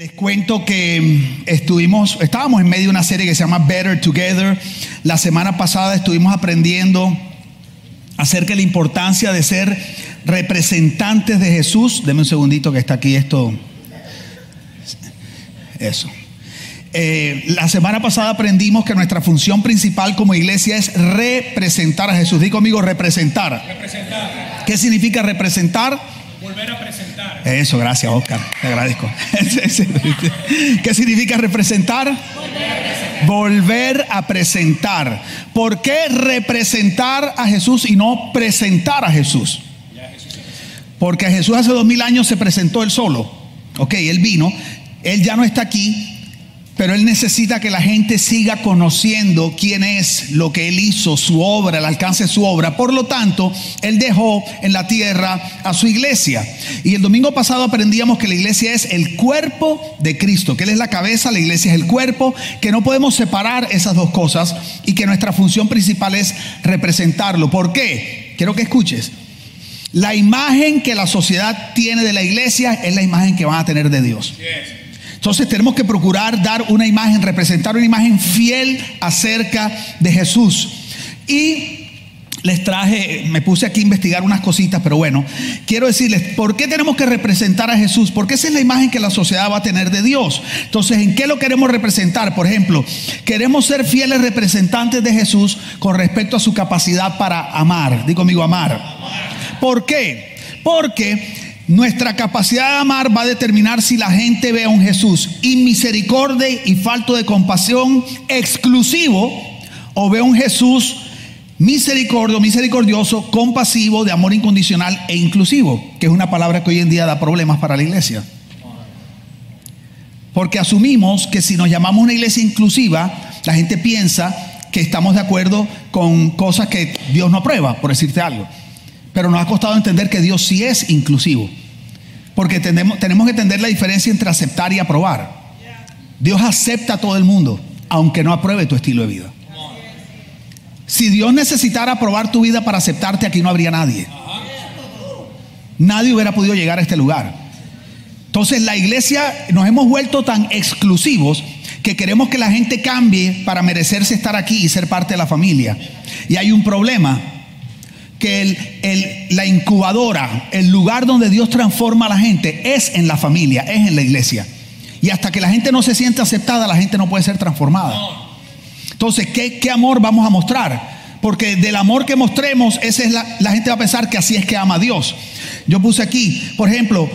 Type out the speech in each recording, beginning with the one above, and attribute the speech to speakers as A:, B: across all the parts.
A: Les cuento que estuvimos, estábamos en medio de una serie que se llama Better Together. La semana pasada estuvimos aprendiendo acerca de la importancia de ser representantes de Jesús. Deme un segundito que está aquí esto. Eso. Eh, la semana pasada aprendimos que nuestra función principal como iglesia es representar a Jesús. Digo conmigo, representar.
B: Representar.
A: ¿Qué significa representar?
B: Volver a presentar.
A: Eso, gracias Oscar, te agradezco. ¿Qué significa representar? Volver a presentar. ¿Por qué representar a Jesús y no presentar a Jesús? Porque Jesús hace dos mil años se presentó él solo. Ok, él vino, él ya no está aquí, pero Él necesita que la gente siga conociendo quién es, lo que Él hizo, su obra, el alcance de su obra. Por lo tanto, Él dejó en la tierra a su iglesia. Y el domingo pasado aprendíamos que la iglesia es el cuerpo de Cristo, que Él es la cabeza, la iglesia es el cuerpo, que no podemos separar esas dos cosas y que nuestra función principal es representarlo. ¿Por qué? Quiero que escuches. La imagen que la sociedad tiene de la iglesia es la imagen que van a tener de Dios. Entonces tenemos que procurar dar una imagen, representar una imagen fiel acerca de Jesús. Y les traje, me puse aquí a investigar unas cositas, pero bueno, quiero decirles, ¿por qué tenemos que representar a Jesús? Porque esa es la imagen que la sociedad va a tener de Dios. Entonces, ¿en qué lo queremos representar? Por ejemplo, queremos ser fieles representantes de Jesús con respecto a su capacidad para amar. Digo conmigo, amar. ¿Por qué? Porque nuestra capacidad de amar va a determinar si la gente ve a un Jesús inmisericordia y falto de compasión exclusivo o ve a un Jesús misericordio, misericordioso, compasivo, de amor incondicional e inclusivo, que es una palabra que hoy en día da problemas para la iglesia. Porque asumimos que si nos llamamos una iglesia inclusiva, la gente piensa que estamos de acuerdo con cosas que Dios no aprueba, por decirte algo. Pero nos ha costado entender que Dios sí es inclusivo. Porque tenemos, tenemos que entender la diferencia entre aceptar y aprobar. Dios acepta a todo el mundo, aunque no apruebe tu estilo de vida. Si Dios necesitara aprobar tu vida para aceptarte, aquí no habría nadie. Nadie hubiera podido llegar a este lugar. Entonces la iglesia nos hemos vuelto tan exclusivos que queremos que la gente cambie para merecerse estar aquí y ser parte de la familia. Y hay un problema que el, la incubadora, el lugar donde Dios transforma a la gente, es en la familia, es en la iglesia. Y hasta que la gente no se siente aceptada, la gente no puede ser transformada. Entonces, ¿qué, qué amor vamos a mostrar? Porque del amor que mostremos, esa es la, gente va a pensar que así es que ama a Dios. Yo puse aquí, por ejemplo,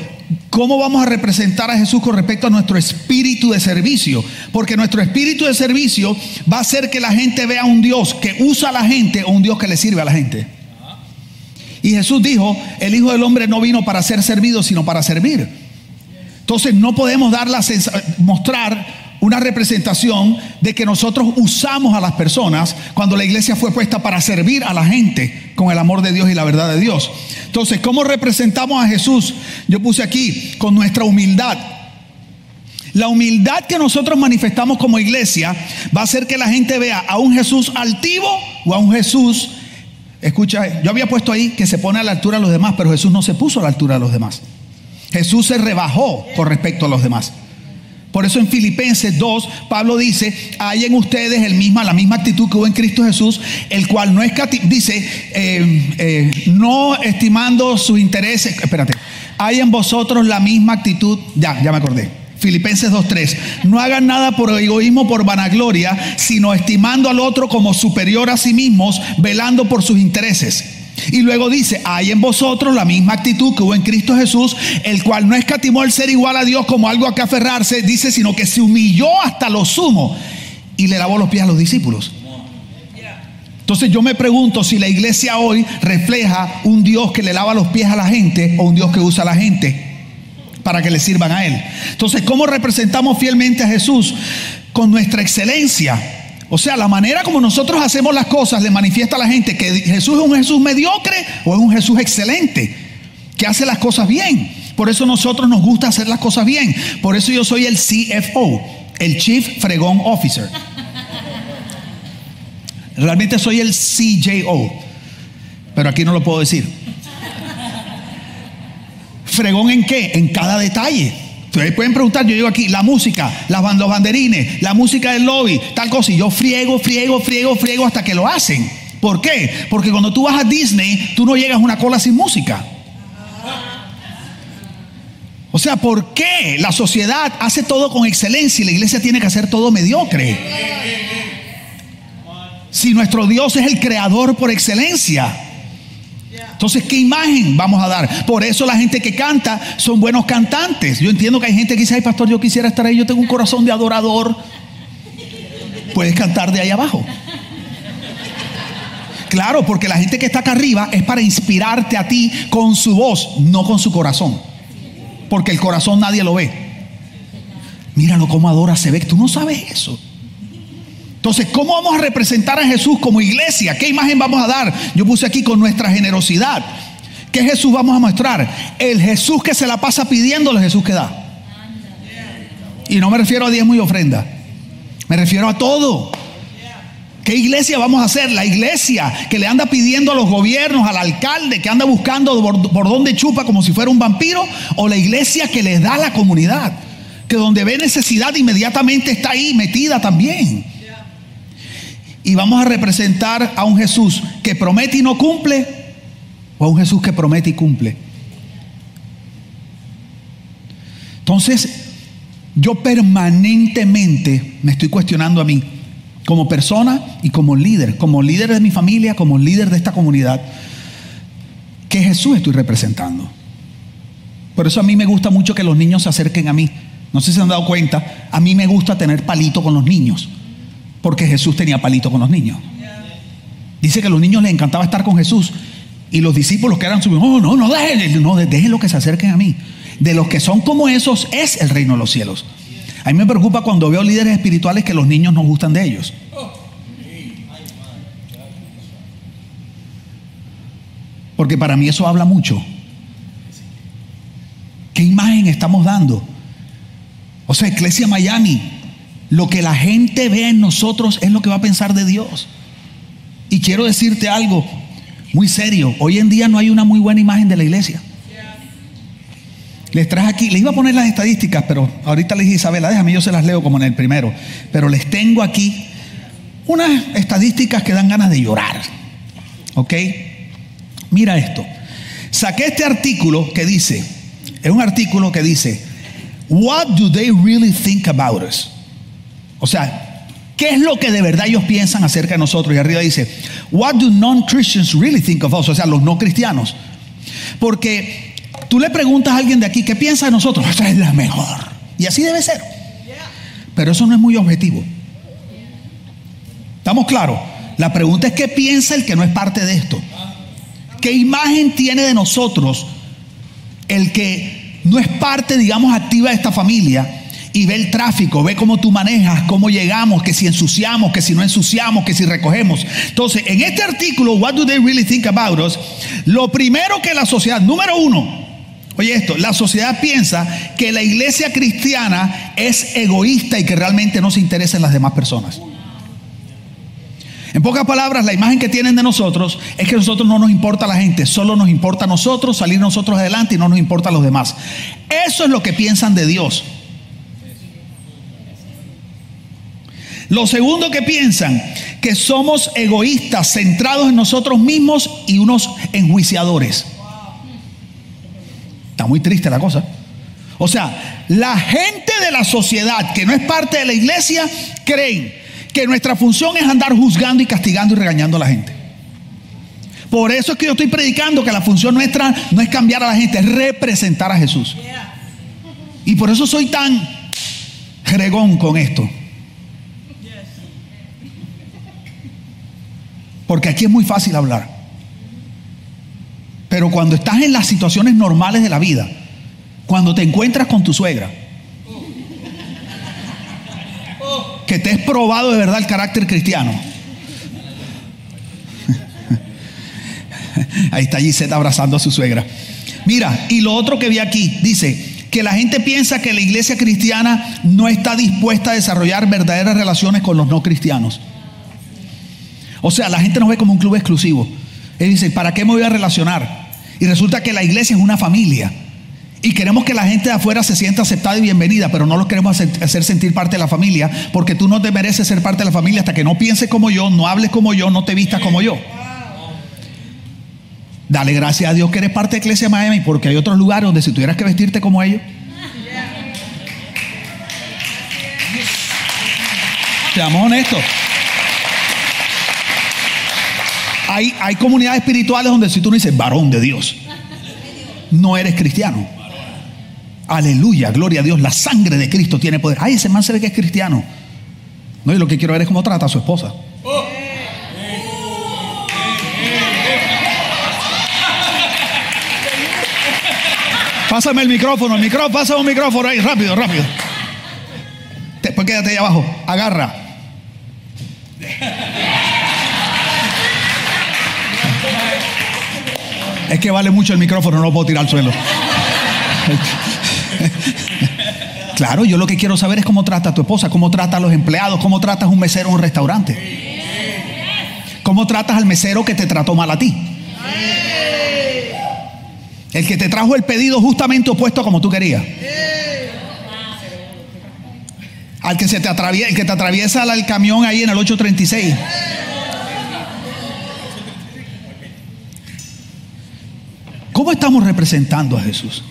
A: ¿Cómo vamos a representar a Jesús con respecto a nuestro espíritu de servicio? Porque nuestro espíritu de servicio va a hacer que la gente vea un Dios que usa a la gente o un Dios que le sirve a la gente. Y Jesús dijo, el Hijo del Hombre no vino para ser servido, sino para servir. Entonces no podemos dar la mostrar una representación de que nosotros usamos a las personas cuando la iglesia fue puesta para servir a la gente con el amor de Dios y la verdad de Dios. Entonces, ¿cómo representamos a Jesús? Yo puse aquí con nuestra humildad. La humildad que nosotros manifestamos como iglesia va a hacer que la gente vea a un Jesús altivo o a un Jesús Escucha, yo había puesto ahí que se pone a la altura de los demás, pero Jesús no se puso a la altura de los demás. Jesús se rebajó con respecto a los demás. Por eso en Filipenses 2, Pablo dice, hay en ustedes el misma, la misma actitud que hubo en Cristo Jesús, el cual no es, dice, eh, eh, no estimando sus intereses, espérate, hay en vosotros la misma actitud, ya, ya me acordé Filipenses 2.3. No hagan nada por egoísmo, por vanagloria, sino estimando al otro como superior a sí mismos, velando por sus intereses. Y luego dice, hay en vosotros la misma actitud que hubo en Cristo Jesús, el cual no escatimó el ser igual a Dios como algo a que aferrarse, dice, sino que se humilló hasta lo sumo y le lavó los pies a los discípulos. Entonces yo me pregunto si la iglesia hoy refleja un Dios que le lava los pies a la gente o un Dios que usa a la gente para que le sirvan a Él. Entonces, ¿cómo representamos fielmente a Jesús? Con nuestra excelencia. O sea, la manera como nosotros hacemos las cosas le manifiesta a la gente que Jesús es un Jesús mediocre o es un Jesús excelente, que hace las cosas bien. Por eso nosotros nos gusta hacer las cosas bien. Por eso yo soy el CFO, el Chief Fregón Officer. Realmente soy el CJO, pero aquí no lo puedo decir. ¿Fregón en qué? En cada detalle. Ustedes pueden preguntar, yo digo aquí, la música, las los banderines, la música del lobby, tal cosa, y yo friego, friego, friego, friego hasta que lo hacen. ¿Por qué? Porque cuando tú vas a Disney, tú no llegas a una cola sin música. O sea, ¿por qué la sociedad hace todo con excelencia y la iglesia tiene que hacer todo mediocre? Si nuestro Dios es el creador por excelencia. Entonces, ¿qué imagen vamos a dar? Por eso la gente que canta son buenos cantantes. Yo entiendo que hay gente que dice, ay pastor, yo quisiera estar ahí, yo tengo un corazón de adorador. Puedes cantar de ahí abajo. Claro, porque la gente que está acá arriba es para inspirarte a ti con su voz, no con su corazón. Porque el corazón nadie lo ve. Míralo cómo adora, se ve tú no sabes eso. Entonces, ¿cómo vamos a representar a Jesús como iglesia? ¿Qué imagen vamos a dar? Yo puse aquí con nuestra generosidad. ¿Qué Jesús vamos a mostrar? El Jesús que se la pasa pidiendo, el Jesús que da. Y no me refiero a diezmo y ofrenda. Me refiero a todo. ¿Qué iglesia vamos a hacer? La iglesia que le anda pidiendo a los gobiernos, al alcalde que anda buscando por, dónde chupa como si fuera un vampiro, o la iglesia que les da la comunidad, que donde ve necesidad inmediatamente está ahí metida también. Y vamos a representar a un Jesús que promete y no cumple, o a un Jesús que promete y cumple. Entonces, yo permanentemente me estoy cuestionando a mí, como persona y como líder, como líder de mi familia, como líder de esta comunidad, ¿qué Jesús estoy representando? Por eso a mí me gusta mucho que los niños se acerquen a mí. No sé si se han dado cuenta, a mí me gusta tener palito con los niños, porque Jesús tenía palito con los niños. Dice que a los niños les encantaba estar con Jesús y los discípulos que eran su, no, no, no, déjenlo, no, déjenlo que se acerquen a mí. De los que son como esos es el reino de los cielos. A mí me preocupa cuando veo líderes espirituales que los niños no gustan de ellos. Porque para mí eso habla mucho. ¿Qué imagen estamos dando? O sea, Iglesia Miami, lo que la gente ve en nosotros es lo que va a pensar de Dios. Y quiero decirte algo muy serio. Hoy en día no hay una muy buena imagen de la iglesia. Les traje aquí, les iba a poner las estadísticas, pero ahorita les dije, Isabela, déjame, yo se las leo como en el primero. Pero les tengo aquí unas estadísticas que dan ganas de llorar. ¿Ok? Mira esto. Saqué este artículo que dice, es un artículo que dice, What do they really think about us? O sea, ¿qué es lo que de verdad ellos piensan acerca de nosotros? Y arriba dice, What do non-Christians really think of us? O sea, los no cristianos. Porque tú le preguntas a alguien de aquí, ¿qué piensa de nosotros? Esa es la mejor. Y así debe ser. Pero eso no es muy objetivo. ¿Estamos claros? La pregunta es, ¿qué piensa el que no es parte de esto? ¿Qué imagen tiene de nosotros el que no es parte, digamos, activa de esta familia y ve el tráfico, ve cómo tú manejas, cómo llegamos, que si ensuciamos, que si no ensuciamos, que si recogemos? Entonces, en este artículo, What do they really think about us? Lo primero que la sociedad, número uno, Oye esto, la sociedad piensa que la iglesia cristiana es egoísta y que realmente no se interesa en las demás personas. En pocas palabras, la imagen que tienen de nosotros es que a nosotros no nos importa la gente, solo nos importa a nosotros, salir nosotros adelante y no nos importa a los demás. Eso es lo que piensan de Dios. Lo segundo que piensan, que somos egoístas, centrados en nosotros mismos y unos enjuiciadores. Está muy triste la cosa. O sea, la gente de la sociedad que no es parte de la iglesia creen que nuestra función es andar juzgando y castigando y regañando a la gente. Por eso es que yo estoy predicando que la función nuestra no es cambiar a la gente, es representar a Jesús. Y por eso soy tan jregón con esto. Porque aquí es muy fácil hablar. Pero cuando estás en las situaciones normales de la vida, cuando te encuentras con tu suegra, que te es probado de verdad el carácter cristiano. Ahí está Gisette abrazando a su suegra. Mira, y lo otro que vi aquí, dice que la gente piensa que la iglesia cristiana no está dispuesta a desarrollar verdaderas relaciones con los no cristianos. O sea, la gente nos ve como un club exclusivo. Él dice, ¿para qué me voy a relacionar? Y resulta que la iglesia es una familia. Y queremos que la gente de afuera se sienta aceptada y bienvenida, pero no los queremos hacer, sentir parte de la familia, porque tú no te mereces ser parte de la familia hasta que no pienses como yo, no hables como yo, no te vistas como yo. Dale gracias a Dios que eres parte de Iglesia Miami, porque hay otros lugares donde si tuvieras que vestirte como ellos. Seamos honestos. Hay, comunidades espirituales donde si tú no dices varón de Dios, no eres cristiano. Aleluya, gloria a Dios. La sangre de Cristo tiene poder. Ay, ese man se ve que es cristiano. No, y lo que quiero ver es cómo trata a su esposa. Pásame el micrófono, el micrófono, pásame un micrófono ahí, rápido, rápido. Después quédate ahí abajo, agarra. Es que vale mucho el micrófono, no lo puedo tirar al suelo. Claro, yo lo que quiero saber es cómo trata a tu esposa, cómo trata a los empleados, cómo tratas a un mesero en un restaurante. ¿Cómo tratas al mesero que te trató mal a ti? El que te trajo el pedido justamente opuesto a como tú querías. Al que se te atraviesa, el que te atraviesa el camión ahí en el 836. ¿Cómo estamos representando a Jesús?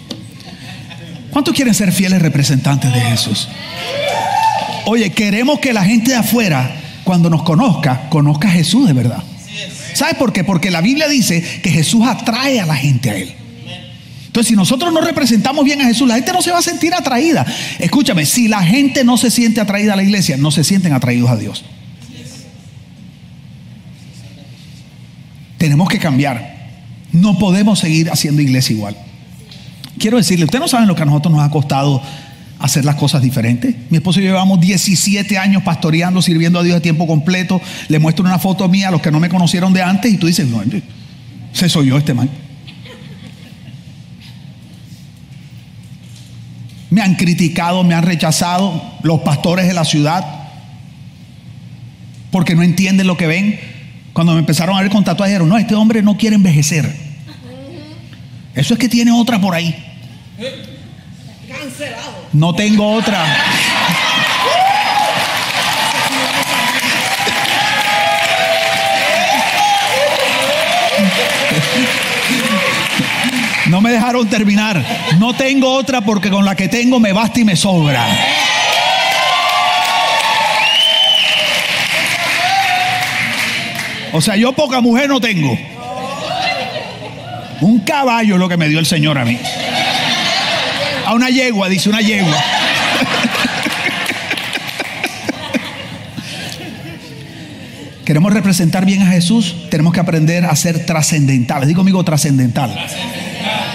A: ¿Cuántos quieren ser fieles representantes de Jesús? Oye, queremos que la gente de afuera, cuando nos conozca, conozca a Jesús de verdad. ¿Sabes por qué? Porque la Biblia dice que Jesús atrae a la gente a Él. Entonces, si nosotros no representamos bien a Jesús, la gente no se va a sentir atraída. Escúchame, si la gente no se siente atraída a la iglesia, no se sienten atraídos a Dios. Tenemos que cambiar. No podemos seguir haciendo iglesia igual. Quiero decirle, ustedes no saben lo que a nosotros nos ha costado hacer las cosas diferentes. Mi esposo y yo llevamos 17 años pastoreando, sirviendo a Dios a tiempo completo. Le muestro una foto mía a los que no me conocieron de antes y tú dices, no, ese soy yo, este man. Me han criticado, me han rechazado los pastores de la ciudad porque no entienden lo que ven. Cuando me empezaron a ver con tatuajes, dijeron, no, este hombre no quiere envejecer. Eso es que tiene otra por ahí.
C: Cancelado.
A: No tengo otra. No me dejaron terminar. No tengo otra porque con la que tengo me basta y me sobra. O sea, yo poca mujer no tengo. Un caballo es lo que me dio el Señor a mí. A una yegua, dice una yegua. Queremos representar bien a Jesús, tenemos que aprender a ser trascendentales. Digo, amigo, trascendental.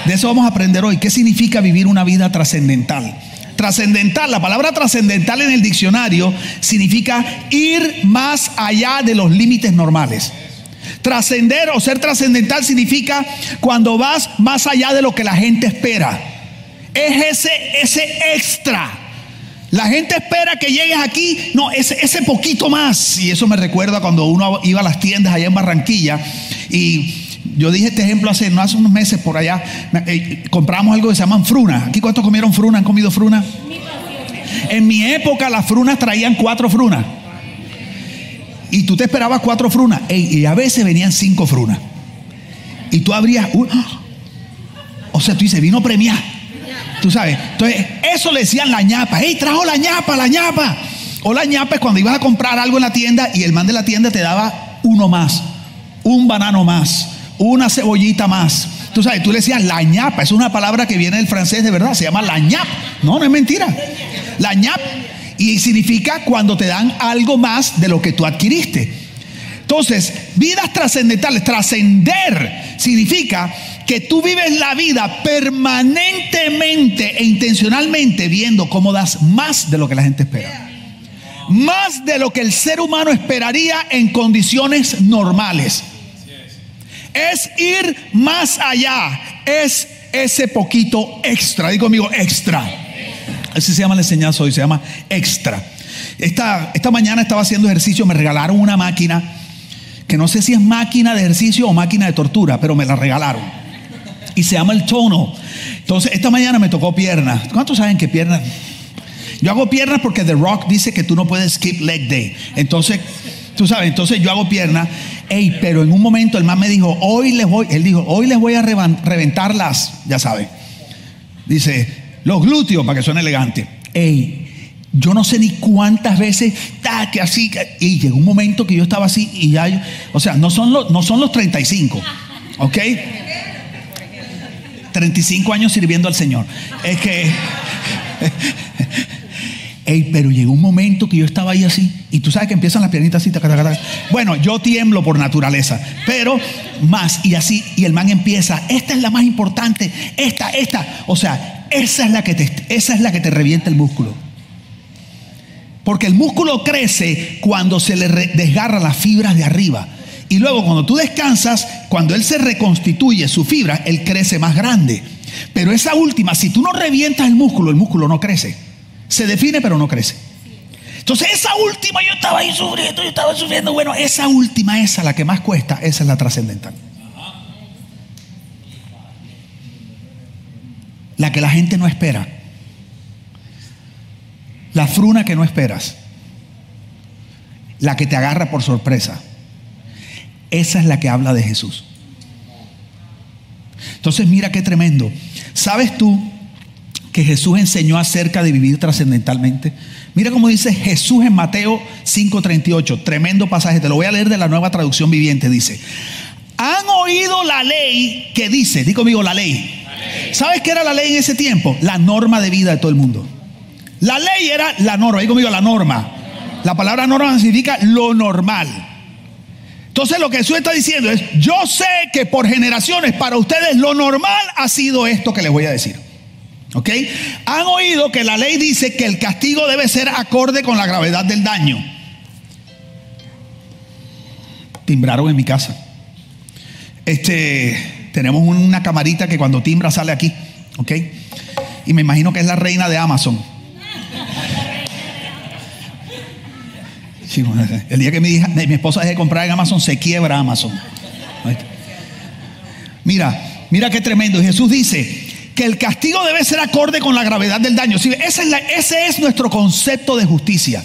A: De eso vamos a aprender hoy. ¿Qué significa vivir una vida trascendental? Trascendental, la palabra trascendental en el diccionario significa ir más allá de los límites normales. Trascender o ser trascendental significa cuando vas más allá de lo que la gente espera. Es ese, ese extra. La gente espera que llegues aquí, no, ese, ese poquito más. Y eso me recuerda cuando uno iba a las tiendas allá en Barranquilla y yo dije este ejemplo hace, no hace unos meses por allá, eh, compramos algo que se llaman frunas. ¿Aquí cuántos comieron fruna? ¿Han comido fruna? En mi época las frunas traían cuatro frunas. Y tú te esperabas cuatro frunas. y a veces venían cinco frunas. Y tú abrías. ¡ah! o sea, tú dices, vino premiar. Tú sabes. Entonces, eso le decían la ñapa. ¡Ey, trajo la ñapa, la ñapa! O la ñapa es cuando ibas a comprar algo en la tienda y el man de la tienda te daba uno más, un banano más, una cebollita más. Tú sabes, tú le decías la ñapa. Es una palabra que viene del francés de verdad. Se llama la ñap. No, no es mentira. La ñap y significa cuando te dan algo más de lo que tú adquiriste. Entonces, vidas trascendentales, trascender significa que tú vives la vida permanentemente e intencionalmente viendo cómo das más de lo que la gente espera. Más de lo que el ser humano esperaría en condiciones normales. Es ir más allá. Es ese poquito extra. Digo conmigo, extra. Así se llama la enseñanza hoy, se llama extra. Esta, esta mañana estaba haciendo ejercicio, me regalaron una máquina, que no sé si es máquina de ejercicio o máquina de tortura, pero me la regalaron. Y se llama el tono. Entonces, esta mañana me tocó piernas. ¿Cuántos saben que piernas? Yo hago piernas porque The Rock dice que tú no puedes skip leg day. Entonces, tú sabes, entonces yo hago piernas. Ey, pero en un momento el man me dijo, hoy les voy, él dijo, hoy les voy a revan- reventar las, ya sabe. Dice, los glúteos para que suene elegante. Ey, yo no sé ni cuántas veces, ta, que así, y llegó un momento que yo estaba así y ya, o sea, no son los, no son los 35, ¿ok? 35 años sirviendo al Señor. Es que, Ey, pero llegó un momento que yo estaba ahí así, y tú sabes que empiezan las piernitas así, bueno, yo tiemblo por naturaleza, pero más, y así, y el man empieza, esta es la más importante, esta, esta, o sea, esa es la que te, esa es la que te revienta el músculo. Porque el músculo crece cuando se le desgarran las fibras de arriba. Y luego cuando tú descansas, cuando él se reconstituye su fibra, él crece más grande. Pero esa última, si tú no revientas el músculo, el músculo no crece. Se define pero no crece. Entonces esa última yo estaba ahí sufriendo, yo estaba sufriendo. Bueno, esa última, esa la que más cuesta, esa es la trascendental. La que la gente no espera. La fruna que no esperas. La que te agarra por sorpresa. Esa es la que habla de Jesús. Entonces mira qué tremendo. ¿Sabes tú que Jesús enseñó acerca de vivir trascendentalmente? Mira cómo dice Jesús en Mateo 5:38. Tremendo pasaje. Te lo voy a leer de la nueva traducción viviente. Dice, han oído la ley que dice, di conmigo la ley. ¿Sabes qué era la ley en ese tiempo? La norma de vida de todo el mundo. La ley era la norma, digo conmigo la norma. La palabra norma significa lo normal. Entonces lo que Jesús está diciendo es, yo sé que por generaciones para ustedes lo normal ha sido esto que les voy a decir. ¿Ok? Han oído que la ley dice que el castigo debe ser acorde con la gravedad del daño. Timbraron en mi casa. Este, tenemos una camarita que cuando timbra sale aquí. ¿Ok? Y me imagino que es la reina de Amazon. El día que mi, hija, mi esposa deje de comprar en Amazon, se quiebra Amazon. Mira, mira qué tremendo. Jesús dice que el castigo debe ser acorde con la gravedad del daño. Ese es nuestro concepto de justicia.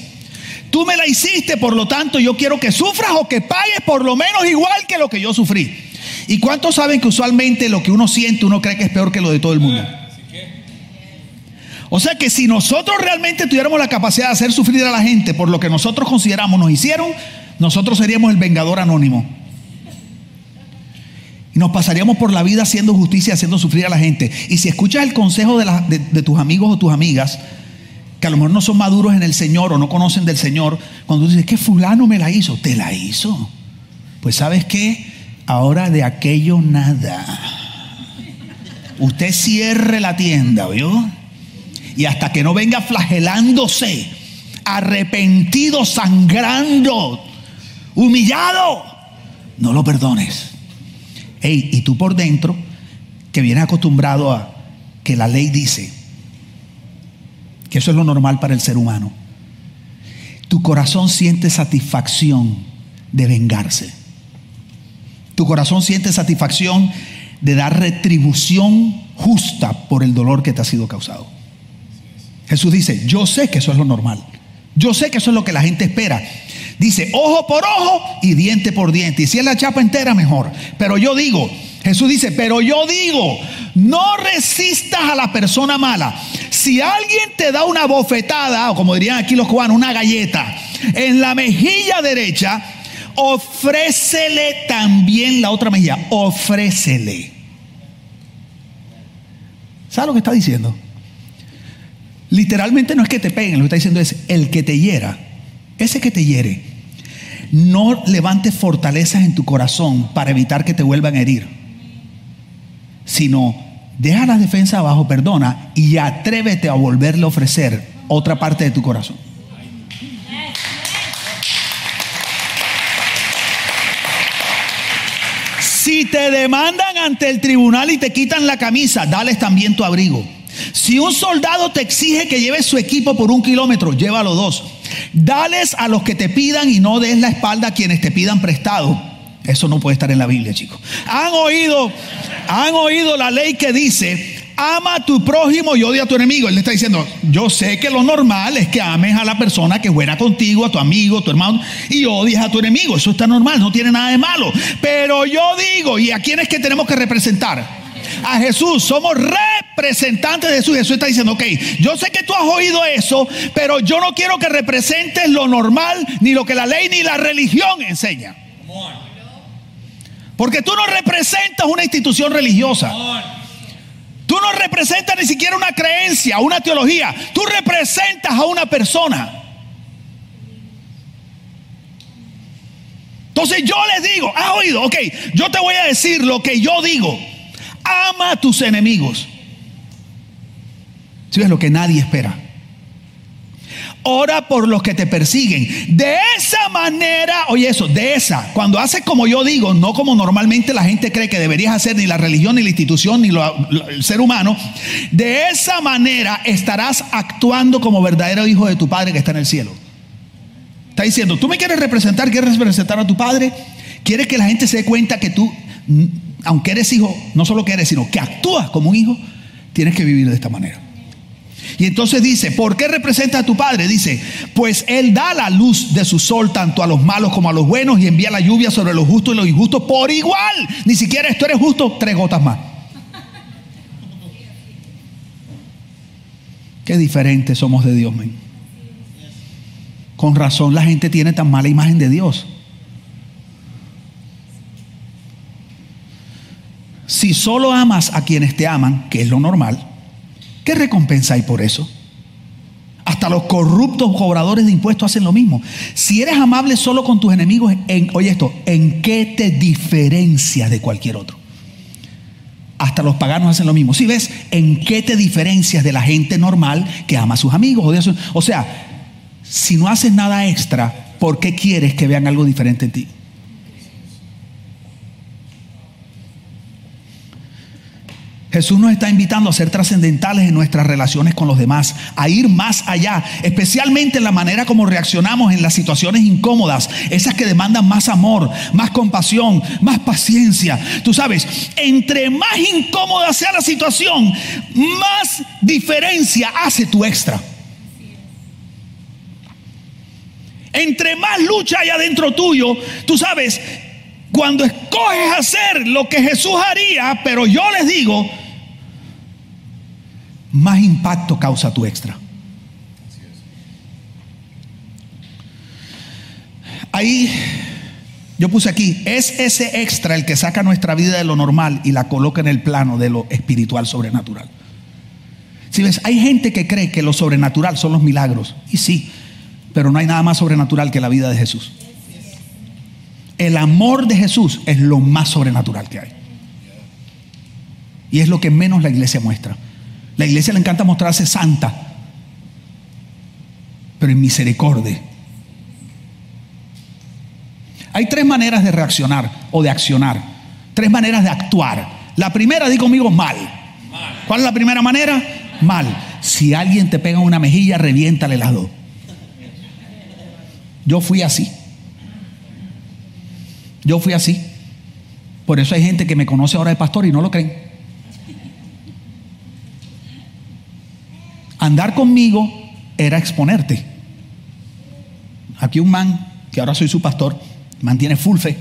A: Tú me la hiciste, por lo tanto yo quiero que sufras o que pagues por lo menos igual que lo que yo sufrí. ¿Y cuántos saben que usualmente lo que uno siente uno cree que es peor que lo de todo el mundo? O sea que si nosotros realmente tuviéramos la capacidad de hacer sufrir a la gente por lo que nosotros consideramos nos hicieron, nosotros seríamos el vengador anónimo. Y nos pasaríamos por la vida haciendo justicia, haciendo sufrir a la gente. Y si escuchas el consejo de, tus amigos o tus amigas, que a lo mejor no son maduros en el Señor o no conocen del Señor, cuando tú dices, que fulano me la hizo, te la hizo. Pues sabes qué, ahora de aquello nada. Usted cierre la tienda, ¿vio? Y hasta que no venga flagelándose, arrepentido, sangrando, humillado, no lo perdones. Ey, y tú por dentro, que vienes acostumbrado a que la ley dice que eso es lo normal para el ser humano, tu corazón siente satisfacción de vengarse. Tu corazón siente satisfacción de dar retribución justa por el dolor que te ha sido causado. Jesús dice, yo sé que eso es lo normal. Yo sé que eso es lo que la gente espera. Dice, ojo por ojo y diente por diente. Y si es la chapa entera, mejor. Pero yo digo, Jesús dice, pero yo digo, no resistas a la persona mala. Si alguien te da una bofetada, o como dirían aquí los cubanos, una galleta, en la mejilla derecha, ofrécele también la otra mejilla. Ofrécele. ¿Sabes lo que está diciendo? Literalmente no es que te peguen, lo que está diciendo es el que te hiera, ese que te hiere, no levantes fortalezas en tu corazón para evitar que te vuelvan a herir, sino deja las defensas abajo, perdona y atrévete a volverle a ofrecer otra parte de tu corazón. Si te demandan ante el tribunal y te quitan la camisa, dales también tu abrigo. Si un soldado te exige que lleves su equipo por un kilómetro, llévalo dos. Dales a los que te pidan y no des la espalda a quienes te pidan prestado. Eso no puede estar en la Biblia, chicos. Han oído, han oído la ley que dice, ama a tu prójimo y odia a tu enemigo. Él le está diciendo, yo sé que lo normal es que ames a la persona que fuera contigo, a tu amigo, a tu hermano, y odias a tu enemigo. Eso está normal, no tiene nada de malo. Pero yo digo, ¿y a quién es que tenemos que representar? a Jesús, somos representantes de Jesús. Jesús está diciendo, ok, yo sé que tú has oído eso, pero yo no quiero que representes lo normal, ni lo que la ley ni la religión enseña. Porque tú no representas una institución religiosa. Tú no representas ni siquiera una creencia, una teología. Tú representas a una persona. Entonces yo les digo, ¿has oído? Ok, yo te voy a decir lo que yo digo. Ama a tus enemigos. Si ves lo que nadie espera. Ora por los que te persiguen. De esa manera, oye eso, de esa, cuando haces como yo digo, no como normalmente la gente cree que deberías hacer ni la religión, ni la institución, ni el ser humano, de esa manera estarás actuando como verdadero hijo de tu Padre que está en el cielo. Está diciendo, tú me quieres representar, quieres representar a tu Padre, quieres que la gente se dé cuenta que tú, aunque eres hijo, no solo que eres, sino que actúas como un hijo, tienes que vivir de esta manera. Y entonces dice, ¿por qué representa a tu padre? Dice, pues él da la luz de su sol tanto a los malos como a los buenos y envía la lluvia sobre los justos y los injustos por igual. Ni siquiera esto eres justo, tres gotas más. Qué diferentes somos de Dios. Con razón la gente tiene tan mala imagen de Dios. Si solo amas a quienes te aman, que es lo normal, ¿Qué recompensa hay por eso? Hasta los corruptos cobradores de impuestos hacen lo mismo. Si eres amable solo con tus enemigos, en, oye esto, ¿en qué te diferencias de cualquier otro? Hasta los paganos hacen lo mismo. Si ves, ¿en qué te diferencias de la gente normal que ama a sus amigos? O sea, si no haces nada extra, ¿por qué quieres que vean algo diferente en ti? Jesús nos está invitando a ser trascendentales en nuestras relaciones con los demás, a ir más allá, especialmente en la manera como reaccionamos en las situaciones incómodas, esas que demandan más amor, más compasión, más paciencia. Tú sabes, entre más incómoda sea la situación, más diferencia hace tu extra. Entre más lucha hay adentro tuyo, tú sabes, cuando escoges hacer lo que Jesús haría, pero yo les digo, más impacto causa tu extra. Ahí yo puse aquí, es ese extra el que saca nuestra vida de lo normal y la coloca en el plano de lo espiritual sobrenatural. Si ves, hay gente que cree que lo sobrenatural son los milagros. Y sí, pero no hay nada más sobrenatural que la vida de Jesús. El amor de Jesús es lo más sobrenatural que hay. Y es lo que menos la iglesia muestra. La iglesia le encanta mostrarse santa, pero en misericordia. Hay tres maneras de reaccionar o de accionar, tres maneras de actuar. La primera, di conmigo, mal. ¿Cuál es la primera manera? Mal. Si alguien te pega una mejilla, reviéntale las dos. Yo fui así. Yo fui así. Por eso hay gente que me conoce ahora de pastor y no lo creen. Andar conmigo era exponerte. Aquí un man, que ahora soy su pastor, mantiene full fe,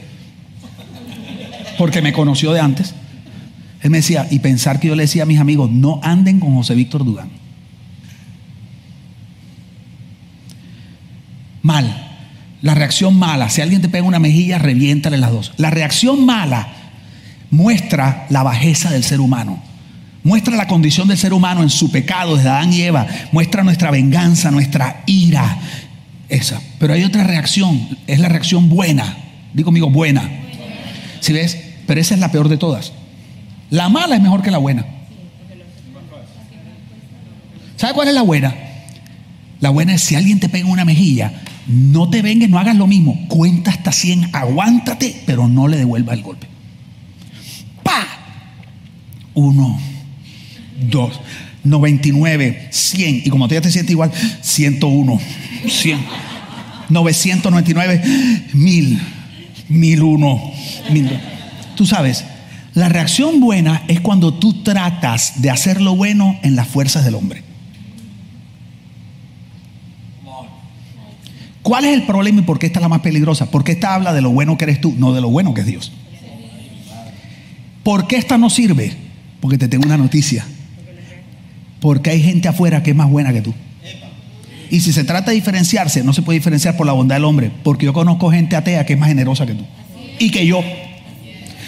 A: porque me conoció de antes. Él me decía, y pensar que yo le decía a mis amigos, no anden con José Víctor Dugán. Mal. La reacción mala, si alguien te pega una mejilla, reviéntale las dos. La reacción mala muestra la bajeza del ser humano. Muestra la condición del ser humano en su pecado desde Adán y Eva. Muestra nuestra venganza, nuestra ira. Esa. Pero hay otra reacción. Es la reacción buena. Digo conmigo, buena. Si ves? Pero esa es la peor de todas. La mala es mejor que la buena. ¿Sabe cuál es la buena? La buena es si alguien te pega una mejilla, no te vengas, no hagas lo mismo. Cuenta hasta 100, aguántate, pero no le devuelvas el golpe. ¡Pa! Uno. 2, 99, 100. Y como tú ya te sientes igual, 101, 100, 999, 1000, 1001, 1000. Tú sabes, La reacción buena es cuando tú tratas de hacer lo bueno en las fuerzas del hombre. ¿Cuál es el problema y por qué esta es la más peligrosa? Porque esta habla de lo bueno que eres tú, no de lo bueno que es Dios. ¿Por qué esta no sirve? Porque te tengo una noticia. Porque hay gente afuera que es más buena que tú. Y si se trata de diferenciarse, no se puede diferenciar por la bondad del hombre, porque yo conozco gente atea que es más generosa que tú. Y que yo.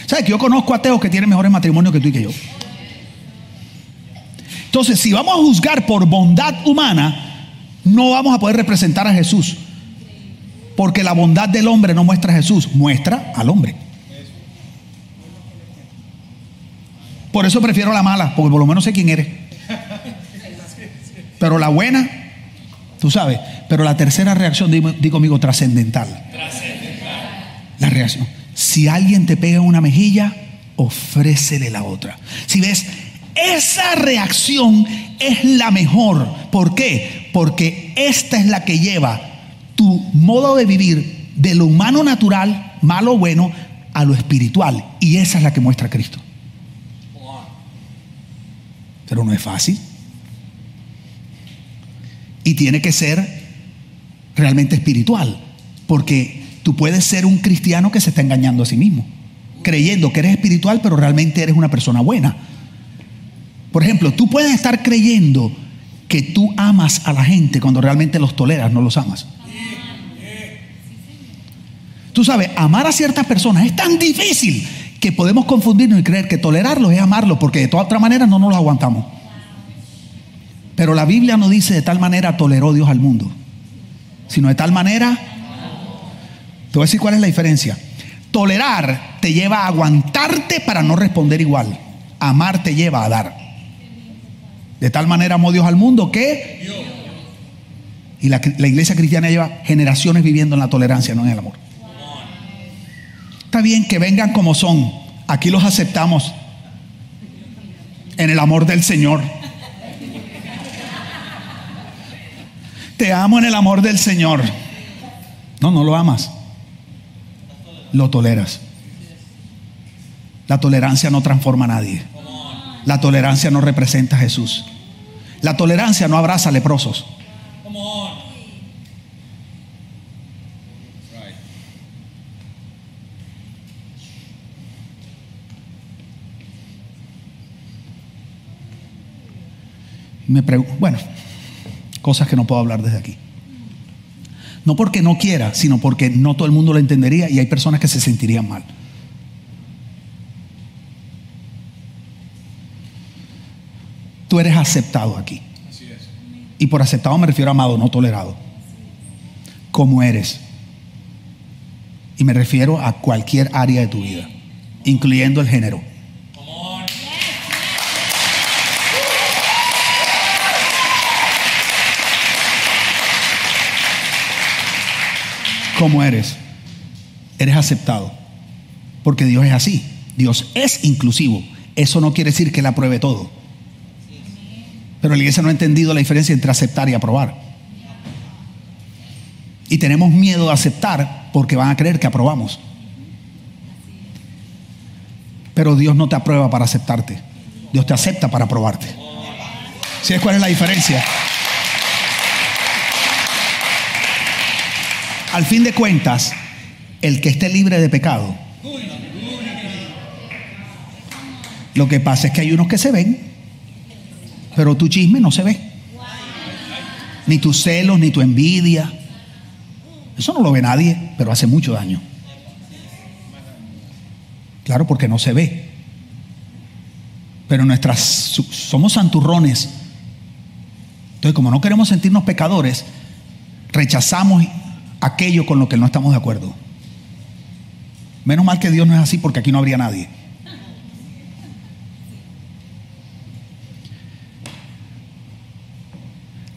A: ¿Sabes? Que yo conozco ateos que tienen mejores matrimonios que tú y que yo. Entonces, si vamos a juzgar por bondad humana, no vamos a poder representar a Jesús. Porque la bondad del hombre no muestra a Jesús, muestra al hombre. Por eso prefiero la mala, porque por lo menos sé quién eres. Pero la buena, tú sabes. Pero la tercera reacción, digo, conmigo, trascendental. La reacción. Si alguien te pega una mejilla, ofrécele la otra. Si ves, esa reacción es la mejor. ¿Por qué? Porque esta es la que lleva tu modo de vivir de lo humano natural, malo o bueno, a lo espiritual. Y esa es la que muestra Cristo. Pero no es fácil. Y tiene que ser realmente espiritual. Porque tú puedes ser un cristiano que se está engañando a sí mismo. Creyendo que eres espiritual, pero realmente eres una persona buena. Por ejemplo, tú puedes estar creyendo que tú amas a la gente cuando realmente los toleras, no los amas. Tú sabes, amar a ciertas personas es tan difícil que podemos confundirnos y creer que tolerarlos es amarlos, porque de toda otra manera no nos los aguantamos. Pero la Biblia no dice de tal manera toleró Dios al mundo, sino de tal manera... Te voy a decir cuál es la diferencia. Tolerar te lleva a aguantarte para no responder igual. Amar te lleva a dar. De tal manera amó Dios al mundo que... Y la, la iglesia cristiana lleva generaciones viviendo en la tolerancia, no en el amor está bien que vengan como son. Aquí los aceptamos en el amor del Señor. Te amo en el amor del Señor. No, no lo amas. Lo toleras. La tolerancia no transforma a nadie. La tolerancia no representa a Jesús. La tolerancia no abraza leprosos. Me bueno, cosas que no puedo hablar desde aquí. No porque no quiera, sino porque no todo el mundo lo entendería y hay personas que se sentirían mal. Tú eres aceptado aquí. Y por aceptado me refiero a amado, no tolerado. Como eres. Y me refiero a cualquier área de tu vida, incluyendo el género. Eres, eres aceptado. Porque Dios es así. Dios es inclusivo. Eso no quiere decir que Él apruebe todo. Pero la iglesia no ha entendido la diferencia entre aceptar y aprobar. Y tenemos miedo de aceptar porque van a creer que aprobamos. Pero Dios no te aprueba para aceptarte. Dios te acepta para aprobarte. ¿Sí cuál es la diferencia? Al fin de cuentas, el que esté libre de pecado. Lo que pasa es que hay unos que se ven, pero tu chisme no se ve. Ni tus celos, ni tu envidia. Eso no lo ve nadie, pero hace mucho daño. Claro, porque no se ve. Pero nuestras somos santurrones. Entonces, como no queremos sentirnos pecadores, rechazamos aquello con lo que no estamos de acuerdo. Menos mal que Dios no es así porque aquí no habría nadie.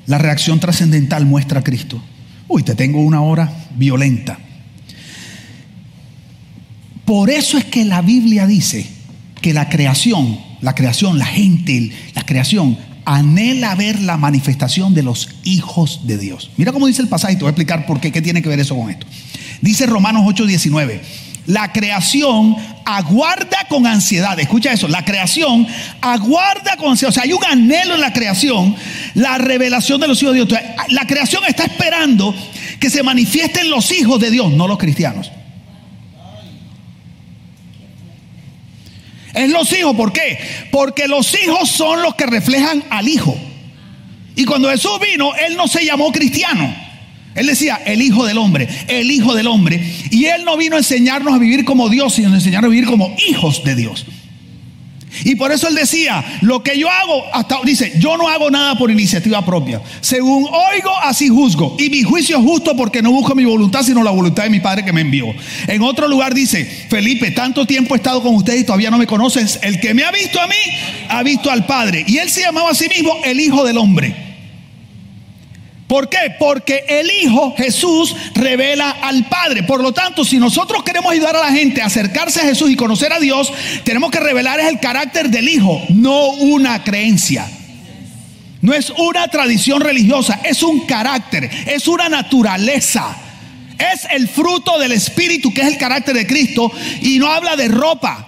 A: La reacción trascendental muestra a Cristo. Uy, te tengo una hora violenta. Por eso es que la Biblia dice que la creación, la creación, la gente, la creación anhela ver la manifestación de los hijos de Dios. Mira cómo dice el pasaje, te voy a explicar por qué, qué tiene que ver eso con esto. Dice Romanos 8:19, La creación aguarda con ansiedad. Escucha eso. La creación aguarda con ansiedad. O sea, hay un anhelo en la creación, la revelación de los hijos de Dios. La creación está esperando que se manifiesten los hijos de Dios, no los cristianos. Es los hijos, ¿por qué? Porque los hijos son los que reflejan al hijo. Y cuando Jesús vino, Él no se llamó cristiano. Él decía, el Hijo del Hombre, el Hijo del Hombre. Y Él no vino a enseñarnos a vivir como Dios, sino a enseñarnos a vivir como hijos de Dios. Y por eso él decía, lo que yo hago, hasta dice, yo no hago nada por iniciativa propia. Según oigo, así juzgo. Y mi juicio es justo porque no busco mi voluntad, sino la voluntad de mi Padre que me envió. En otro lugar dice, Felipe, tanto tiempo he estado con ustedes y todavía no me conoces. El que me ha visto a mí, ha visto al Padre. Y él se llamaba a sí mismo el Hijo del Hombre. ¿Por qué? Porque el Hijo Jesús revela al Padre. Por lo tanto, si nosotros queremos ayudar a la gente a acercarse a Jesús y conocer a Dios, tenemos que revelar el carácter del Hijo, no una creencia. No es una tradición religiosa, es un carácter, es una naturaleza. Es el fruto del Espíritu, que es el carácter de Cristo, y no habla de ropa,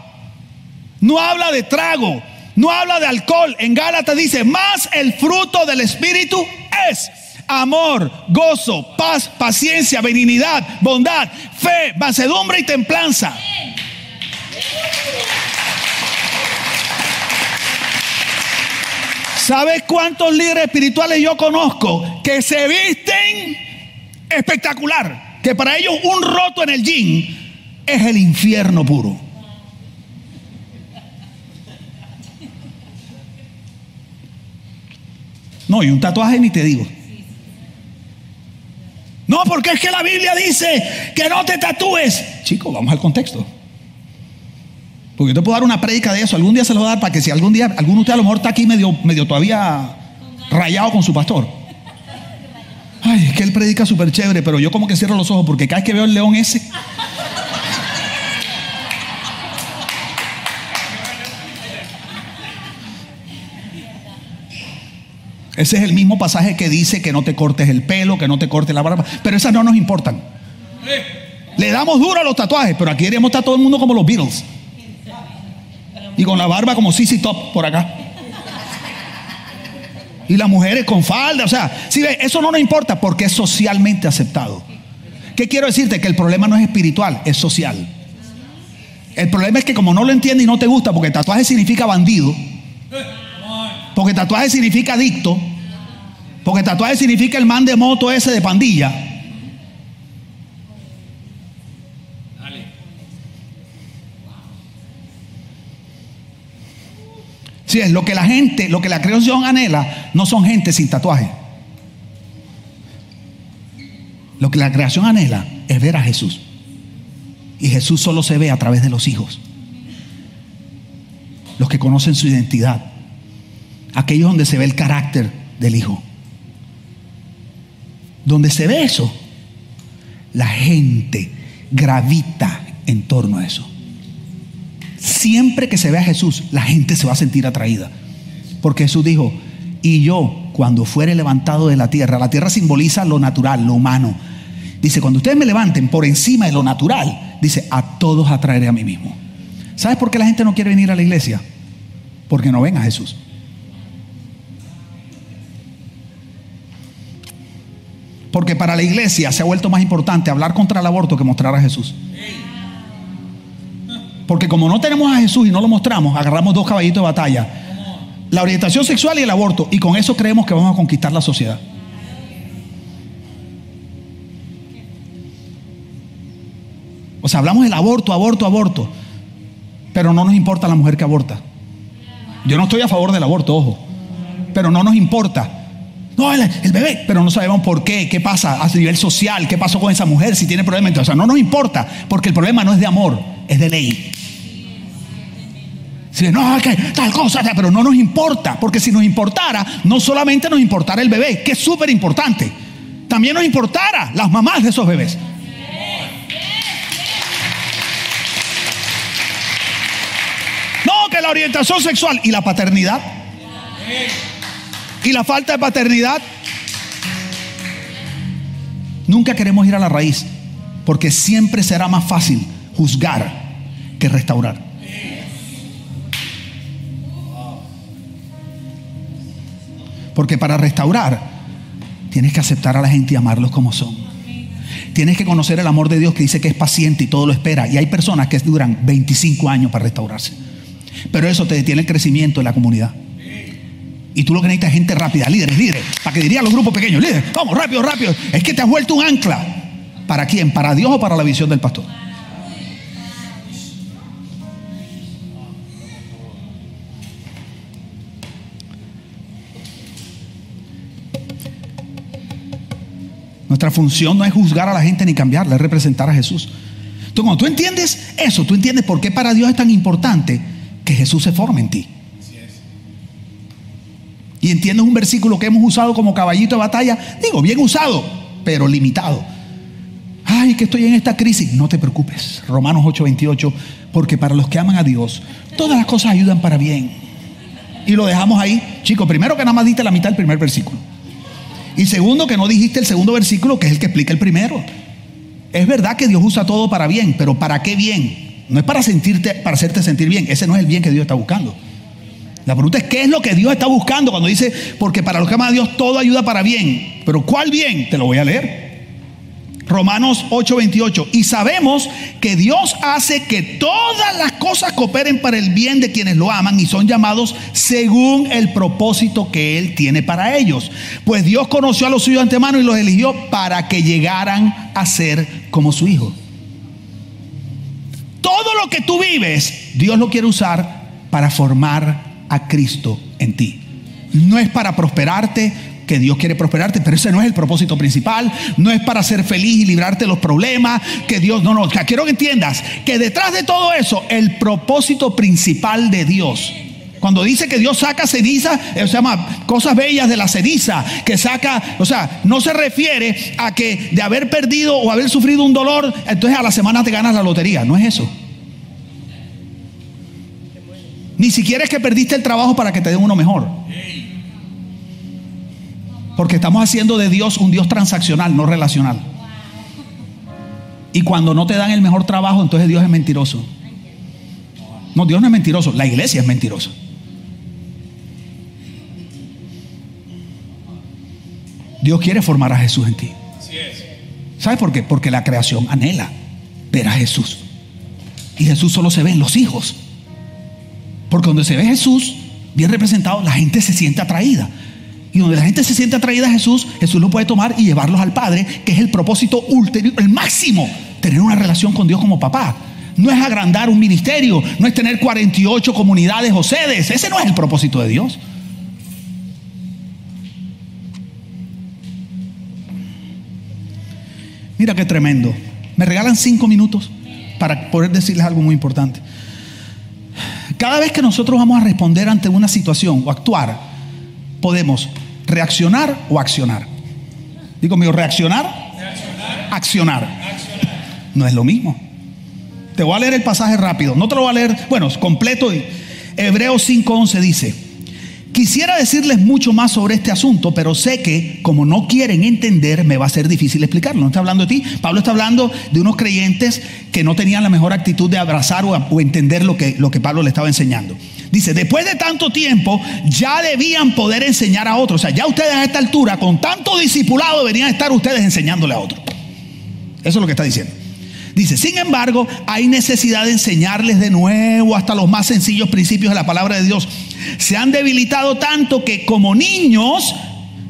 A: no habla de trago, no habla de alcohol. En Gálatas dice, más el fruto del Espíritu es amor, gozo, paz, paciencia, benignidad, bondad, fe, mansedumbre y templanza. ¿Sabes cuántos líderes espirituales yo conozco que se visten espectacular? Que para ellos un roto en el jean es el infierno puro. No, y un tatuaje ni te digo. No, porque es que la Biblia dice que no te tatúes. Chicos, vamos al contexto. Porque yo te puedo dar una prédica de eso. Algún día se lo voy a dar para que si algún día, alguno de a lo mejor está aquí medio, medio todavía rayado con su pastor. Ay, es que él predica súper chévere, pero yo como que cierro los ojos porque cada vez que veo el león ese. Ese es el mismo pasaje que dice que no te cortes el pelo, que no te cortes la barba, pero esas no nos importan. Le damos duro a los tatuajes, pero aquí queremos estar todo el mundo como los Beatles. Y con la barba como Sissy Top por acá. Y las mujeres con falda, o sea, si ve, eso no nos importa porque es socialmente aceptado. ¿Qué quiero decirte? Que el problema no es espiritual, es social. El problema es que como no lo entiendes y no te gusta, porque tatuaje significa bandido, porque tatuaje significa adicto, porque tatuaje significa el man de moto ese de pandilla. Si es lo que la gente, lo que la creación anhela, no son gente sin tatuaje. Lo que la creación anhela es ver a Jesús. Y Jesús solo se ve a través de los hijos. Los que conocen su identidad. Aquellos donde se ve el carácter del hijo. Donde se ve eso, la gente gravita en torno a eso. Siempre que se ve a Jesús, la gente se va a sentir atraída. Porque Jesús dijo, y yo cuando fuere levantado de la tierra, la tierra simboliza lo natural, lo humano. Dice, cuando ustedes me levanten por encima de lo natural, dice, a todos atraeré a mí mismo. ¿Sabes por qué la gente no quiere venir a la iglesia? Porque no ven a Jesús. Porque para la iglesia se ha vuelto más importante hablar contra el aborto que mostrar a Jesús. Porque como no tenemos a Jesús y no lo mostramos, agarramos dos caballitos de batalla. La orientación sexual y el aborto. Y con eso creemos que vamos a conquistar la sociedad. O sea, hablamos del aborto, aborto, aborto. Pero no nos importa la mujer que aborta. Yo no estoy a favor del aborto, ojo. Pero no nos importa no, el, bebé, pero no sabemos por qué, qué pasa a nivel social, qué pasó con esa mujer, si tiene problemas. Sea, no nos importa, porque el problema no es de amor, es de ley. Si no, que tal cosa, pero no nos importa, porque si nos importara, no solamente nos importara el bebé, que es súper importante, también nos importara las mamás de esos bebés. No, que la orientación sexual y la paternidad y la falta de paternidad. Nunca queremos ir a la raíz, porque siempre será más fácil juzgar que restaurar. Porque para restaurar tienes que aceptar a la gente y amarlos como son. Tienes que conocer el amor de Dios que dice que es paciente y todo lo espera. Y hay personas que duran 25 años para restaurarse. Pero eso te detiene el crecimiento de la comunidad. Y tú lo que necesitas es gente rápida, líderes, líderes, para que dirían los grupos pequeños, líderes, vamos, rápido, rápido. Es que te has vuelto un ancla. ¿Para quién? ¿Para Dios o para la visión del pastor? Nuestra función no es juzgar a la gente ni cambiarla, es representar a Jesús. Entonces, cuando tú entiendes eso, tú entiendes por qué para Dios es tan importante que Jesús se forme en ti. Y entiendes un versículo que hemos usado como caballito de batalla, digo, bien usado, pero limitado. Ay, que estoy en esta crisis. No te preocupes. Romanos 8:28, porque para los que aman a Dios, todas las cosas ayudan para bien. Y lo dejamos ahí. Chicos, primero que nada más diste la mitad del primer versículo. Y segundo, que no dijiste el segundo versículo, que es el que explica el primero. Es verdad que Dios usa todo para bien, pero ¿para qué bien? No es para sentirte, para hacerte sentir bien. Ese no es el bien que Dios está buscando. La pregunta es qué es lo que Dios está buscando cuando dice, porque para los que aman a Dios todo ayuda para bien. Pero ¿cuál bien? Te lo voy a leer. Romanos 8:28. Y sabemos que Dios hace que todas las cosas cooperen para el bien de quienes lo aman y son llamados según el propósito que Él tiene para ellos. Pues Dios conoció a los suyos de antemano y los eligió para que llegaran a ser como su Hijo. Todo lo que tú vives, Dios lo quiere usar para formar a Cristo en ti. No es para prosperarte, que Dios quiere prosperarte, pero ese no es el propósito principal. No es para ser feliz y librarte de los problemas, que Dios, no, no, quiero que entiendas que detrás de todo eso, el propósito principal de Dios cuando dice que Dios saca ceniza, eh, se llama cosas bellas de la ceniza, que saca, o sea, no se refiere a que de haber perdido o haber sufrido un dolor, entonces a la semana te ganas la lotería. No es eso. Ni siquiera es que perdiste el trabajo para que te den uno mejor. Porque estamos haciendo de Dios un Dios transaccional, no relacional. Y cuando no te dan el mejor trabajo, entonces Dios es mentiroso. No, Dios no es mentiroso, la iglesia es mentirosa. Dios quiere formar a Jesús en ti. ¿Sabes por qué? Porque la creación anhela ver a Jesús. Y Jesús solo se ve en los hijos. Porque donde se ve Jesús, bien representado, la gente se siente atraída. Y donde la gente se siente atraída a Jesús, Jesús lo puede tomar y llevarlos al Padre, que es el propósito ulterior, el máximo, tener una relación con Dios como papá. No es agrandar un ministerio, no es tener 48 comunidades o sedes. Ese no es el propósito de Dios. Mira qué tremendo. Me regalan cinco minutos para poder decirles algo muy importante. Cada vez que nosotros vamos a responder ante una situación o actuar, podemos reaccionar o accionar. Digo mío, reaccionar, accionar. No es lo mismo. Te voy a leer el pasaje rápido. No te lo voy a leer, bueno, completo. Hebreos 5:11 dice, Quisiera decirles mucho más sobre este asunto, pero sé que como no quieren entender, me va a ser difícil explicarlo. No está hablando de ti. Pablo está hablando de unos creyentes que no tenían la mejor actitud de abrazar o, entender lo que, lo que Pablo le estaba enseñando. Dice, después de tanto tiempo, ya debían poder enseñar a otros. O sea, ya ustedes a esta altura, con tanto discipulado, deberían estar ustedes enseñándole a otros. Eso es lo que está diciendo. Dice, sin embargo, hay necesidad de enseñarles de nuevo hasta los más sencillos principios de la palabra de Dios. Se han debilitado tanto que como niños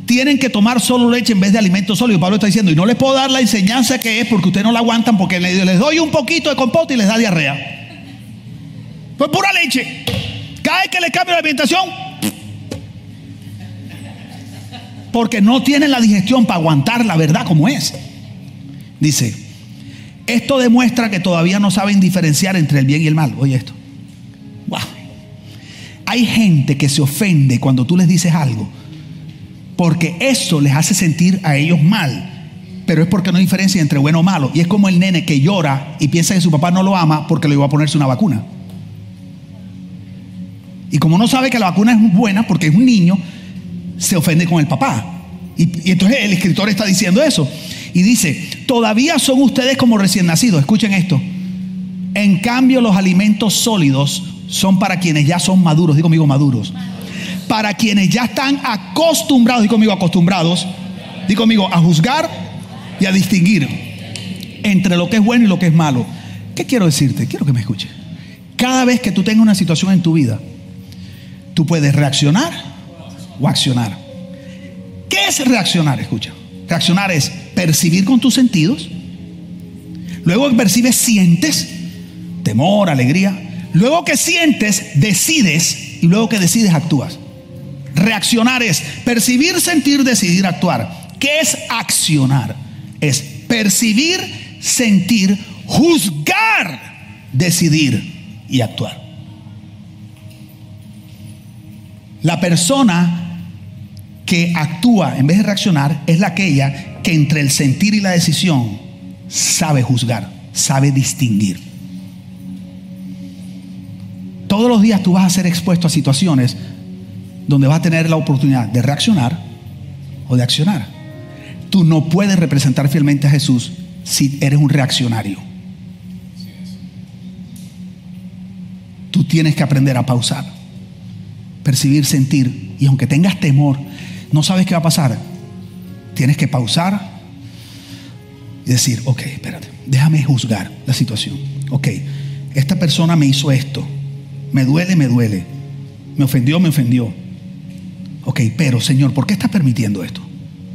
A: tienen que tomar solo leche en vez de alimento sólido. Pablo está diciendo, y no les puedo dar la enseñanza que es porque ustedes no la aguantan porque les doy un poquito de compote y les da diarrea. Pues pura leche. Cada vez que le cambio la alimentación, porque no tienen la digestión para aguantar la verdad como es. Dice, esto demuestra que todavía no saben diferenciar entre el bien y el mal. Oye esto. Wow. Hay gente que se ofende cuando tú les dices algo, porque eso les hace sentir a ellos mal, pero es porque no hay diferencia entre bueno o malo. Y es como el nene que llora y piensa que su papá no lo ama porque le iba a ponerse una vacuna. Y como no sabe que la vacuna es buena porque es un niño, se ofende con el papá. Y, y entonces el escritor está diciendo eso. Y dice, todavía son ustedes como recién nacidos. Escuchen esto. En cambio, los alimentos sólidos son para quienes ya son maduros, digo conmigo maduros. Para quienes ya están acostumbrados, digo conmigo acostumbrados, digo conmigo a juzgar y a distinguir entre lo que es bueno y lo que es malo. ¿Qué quiero decirte? Quiero que me escuche. Cada vez que tú tengas una situación en tu vida, tú puedes reaccionar o accionar. ¿Qué es reaccionar? Escucha. Reaccionar es percibir con tus sentidos. Luego que percibes, sientes temor, alegría. Luego que sientes, decides. Y luego que decides, actúas. Reaccionar es percibir, sentir, decidir, actuar. ¿Qué es accionar? Es percibir, sentir, juzgar, decidir y actuar. La persona que actúa en vez de reaccionar es la aquella que entre el sentir y la decisión sabe juzgar, sabe distinguir. Todos los días tú vas a ser expuesto a situaciones donde vas a tener la oportunidad de reaccionar o de accionar. Tú no puedes representar fielmente a Jesús si eres un reaccionario. Tú tienes que aprender a pausar, percibir, sentir, y aunque tengas temor, no sabes qué va a pasar, tienes que pausar y decir, ok, espérate, déjame juzgar la situación. Ok, esta persona me hizo esto, me duele, me duele, me ofendió, me ofendió. Ok, pero Señor, ¿por qué estás permitiendo esto?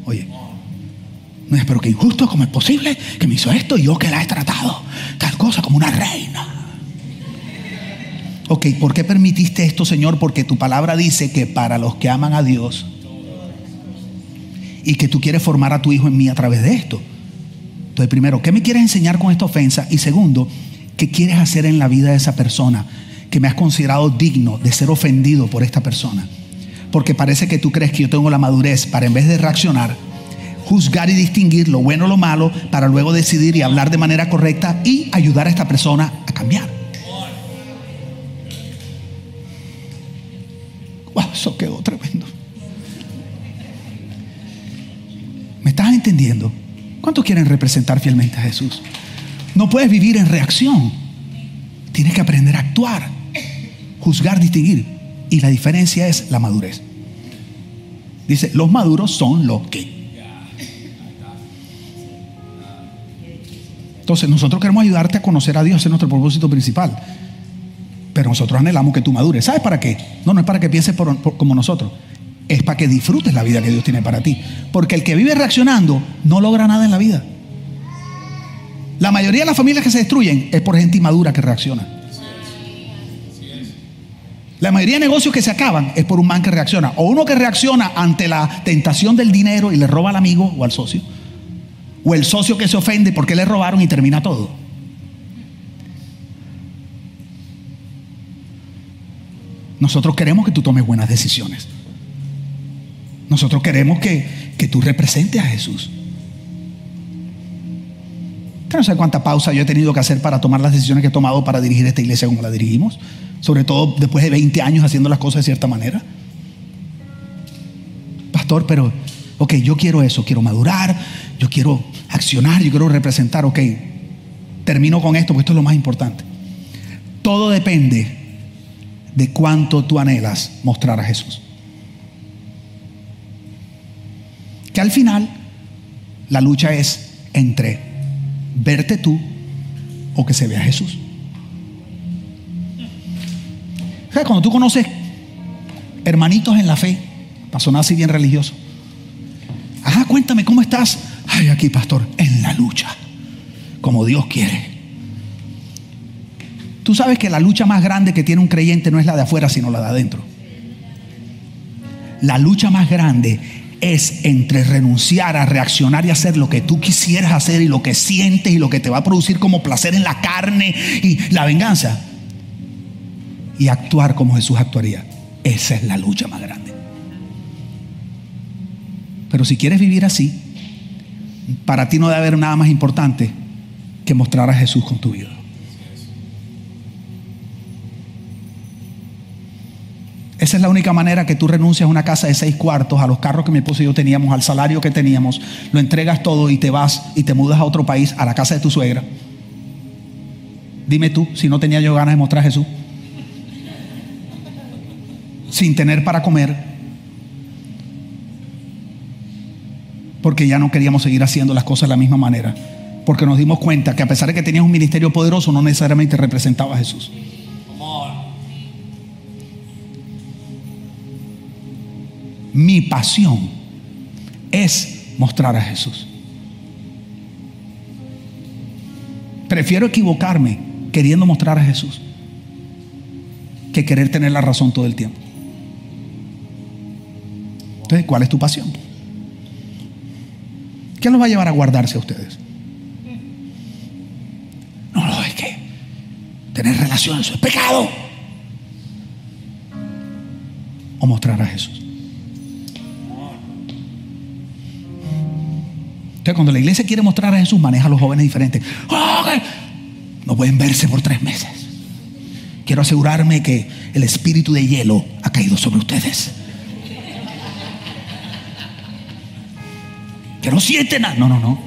A: Oye, no es, pero que injusto, ¿cómo es posible que me hizo esto y yo que la he tratado tal cosa como una reina? Ok, ¿por qué permitiste esto, Señor? Porque tu palabra dice que para los que aman a Dios, y que tú quieres formar a tu hijo en mí a través de esto. Entonces, primero, ¿qué me quieres enseñar con esta ofensa? Y segundo, ¿qué quieres hacer en la vida de esa persona que me has considerado digno de ser ofendido por esta persona? Porque parece que tú crees que yo tengo la madurez para en vez de reaccionar, juzgar y distinguir lo bueno o lo malo, para luego decidir y hablar de manera correcta y ayudar a esta persona a cambiar. Wow, eso quedó tremendo. Estás entendiendo? ¿Cuántos quieren representar fielmente a Jesús? No puedes vivir en reacción. Tienes que aprender a actuar, juzgar, distinguir. Y la diferencia es la madurez. Dice, los maduros son los que. Entonces nosotros queremos ayudarte a conocer a Dios, es nuestro propósito principal. Pero nosotros anhelamos que tú madures. ¿Sabes para qué? No, no es para que pienses como nosotros es para que disfrutes la vida que Dios tiene para ti. Porque el que vive reaccionando no logra nada en la vida. La mayoría de las familias que se destruyen es por gente inmadura que reacciona. La mayoría de negocios que se acaban es por un man que reacciona. O uno que reacciona ante la tentación del dinero y le roba al amigo o al socio. O el socio que se ofende porque le robaron y termina todo. Nosotros queremos que tú tomes buenas decisiones. Nosotros queremos que, que tú representes a Jesús. no sé cuánta pausa yo he tenido que hacer para tomar las decisiones que he tomado para dirigir esta iglesia como la dirigimos. Sobre todo después de 20 años haciendo las cosas de cierta manera. Pastor, pero, ok, yo quiero eso, quiero madurar, yo quiero accionar, yo quiero representar, ok. Termino con esto porque esto es lo más importante. Todo depende de cuánto tú anhelas mostrar a Jesús. Que al final la lucha es entre verte tú o que se vea Jesús. Cuando tú conoces hermanitos en la fe, pasó nada así bien religioso. Ajá, cuéntame, ¿cómo estás? Ay, aquí, pastor, en la lucha, como Dios quiere. Tú sabes que la lucha más grande que tiene un creyente no es la de afuera, sino la de adentro. La lucha más grande es entre renunciar a reaccionar y hacer lo que tú quisieras hacer y lo que sientes y lo que te va a producir como placer en la carne y la venganza. Y actuar como Jesús actuaría. Esa es la lucha más grande. Pero si quieres vivir así, para ti no debe haber nada más importante que mostrar a Jesús con tu vida. Esa es la única manera que tú renuncias a una casa de seis cuartos, a los carros que mi esposo y yo teníamos, al salario que teníamos, lo entregas todo y te vas y te mudas a otro país, a la casa de tu suegra. Dime tú, si no tenía yo ganas de mostrar a Jesús. Sin tener para comer. Porque ya no queríamos seguir haciendo las cosas de la misma manera. Porque nos dimos cuenta que a pesar de que tenías un ministerio poderoso, no necesariamente representaba a Jesús. Mi pasión es mostrar a Jesús. Prefiero equivocarme queriendo mostrar a Jesús que querer tener la razón todo el tiempo. Entonces, ¿cuál es tu pasión? ¿Qué los va a llevar a guardarse a ustedes? No, no, es que tener relaciones es pecado. O mostrar a Jesús. Entonces, cuando la iglesia quiere mostrar a Jesús, maneja a los jóvenes diferentes. ¡Oh, no pueden verse por tres meses. Quiero asegurarme que el espíritu de hielo ha caído sobre ustedes. Que no sienten nada. No, no, no.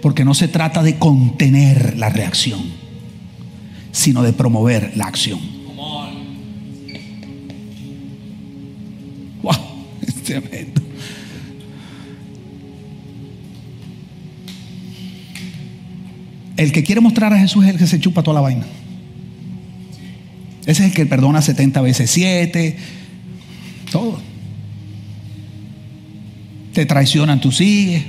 A: Porque no se trata de contener la reacción, sino de promover la acción. Wow, es tremendo. El que quiere mostrar a Jesús es el que se chupa toda la vaina. Ese es el que perdona 70 veces 7. Todo. Te traicionan, tú sigues.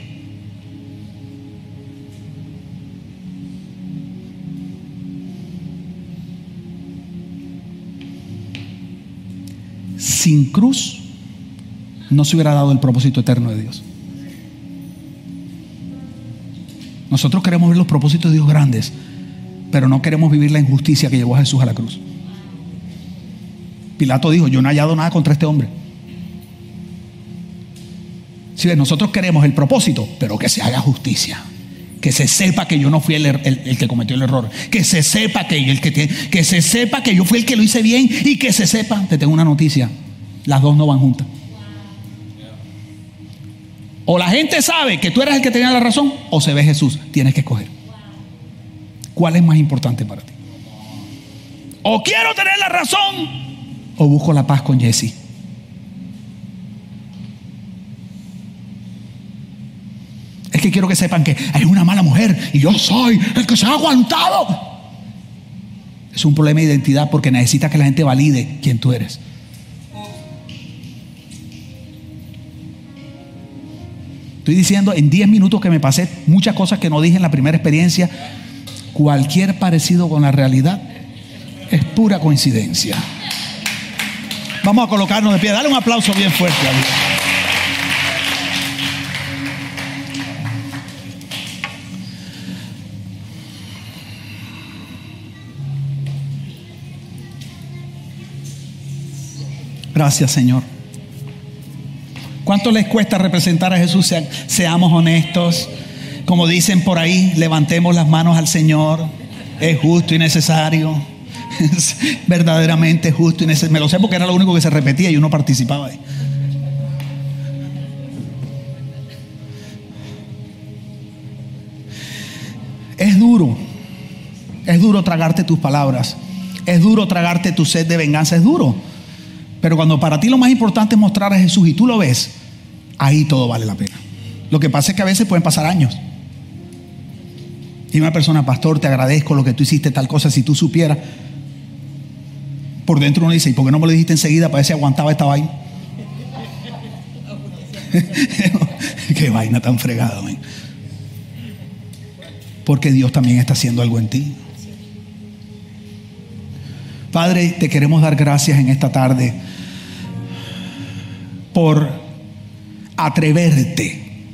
A: Sin cruz no se hubiera dado el propósito eterno de Dios. Nosotros queremos ver los propósitos de Dios grandes, pero no queremos vivir la injusticia que llevó a Jesús a la cruz. Pilato dijo, yo no he hallado nada contra este hombre. Si nosotros queremos el propósito, pero que se haga justicia. Que se sepa que yo no fui el, er, que cometió el error. Que se sepa que, el que, que se sepa que yo fui el que lo hice bien y que se sepa, te tengo una noticia, las dos no van juntas. O la gente sabe que tú eres el que tenía la razón, o se ve Jesús. Tienes que escoger. ¿Cuál es más importante para ti? O quiero tener la razón, o busco la paz con Jesse. Es que quiero que sepan que hay una mala mujer y yo soy el que se ha aguantado. Es un problema de identidad porque necesita que la gente valide quién tú eres. Estoy diciendo en 10 minutos que me pasé muchas cosas que no dije en la primera experiencia. Cualquier parecido con la realidad es pura coincidencia. Vamos a colocarnos de pie. Dale un aplauso bien fuerte a Dios. Gracias, Señor. ¿Cuánto les cuesta representar a Jesús? seamos honestos. Como dicen por ahí, levantemos las manos al Señor. Es justo y necesario. Es verdaderamente justo y necesario. Me lo sé porque era lo único que se repetía y uno participaba. Es duro. Es duro tragarte tus palabras. Es duro tragarte tu sed de venganza. Es duro. Pero cuando para ti lo más importante es mostrar a Jesús y tú lo ves, ahí todo vale la pena. Lo que pasa es que a veces pueden pasar años. Y una persona, pastor, te agradezco lo que tú hiciste, tal cosa, si tú supieras. Por dentro uno dice, ¿y por qué no me lo dijiste enseguida para ver si aguantaba esta vaina? qué vaina tan fregada, Porque Dios también está haciendo algo en ti. Padre, te queremos dar gracias en esta tarde por atreverte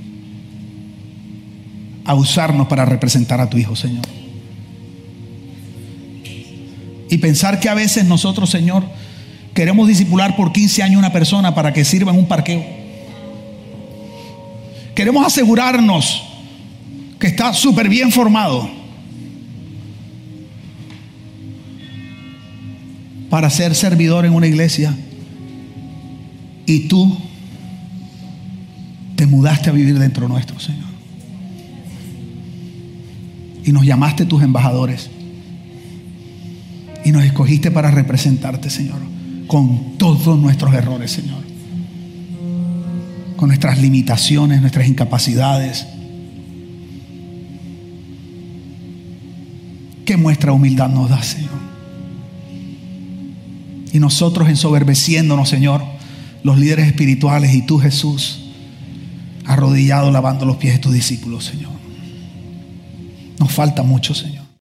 A: a usarnos para representar a tu Hijo, Señor. Y pensar que a veces nosotros, Señor, queremos disipular por 15 años una persona para que sirva en un parqueo. Queremos asegurarnos que está súper bien formado para ser servidor en una iglesia y tú te mudaste a vivir dentro nuestro, Señor. Y nos llamaste tus embajadores. Y nos escogiste para representarte, Señor. Con todos nuestros errores, Señor. Con nuestras limitaciones, nuestras incapacidades. ¿Qué muestra humildad nos da, Señor? Y nosotros ensoberbeciéndonos, Señor, los líderes espirituales y tú, Jesús, arrodillado lavando los pies de tus discípulos, Señor. Nos falta mucho, Señor.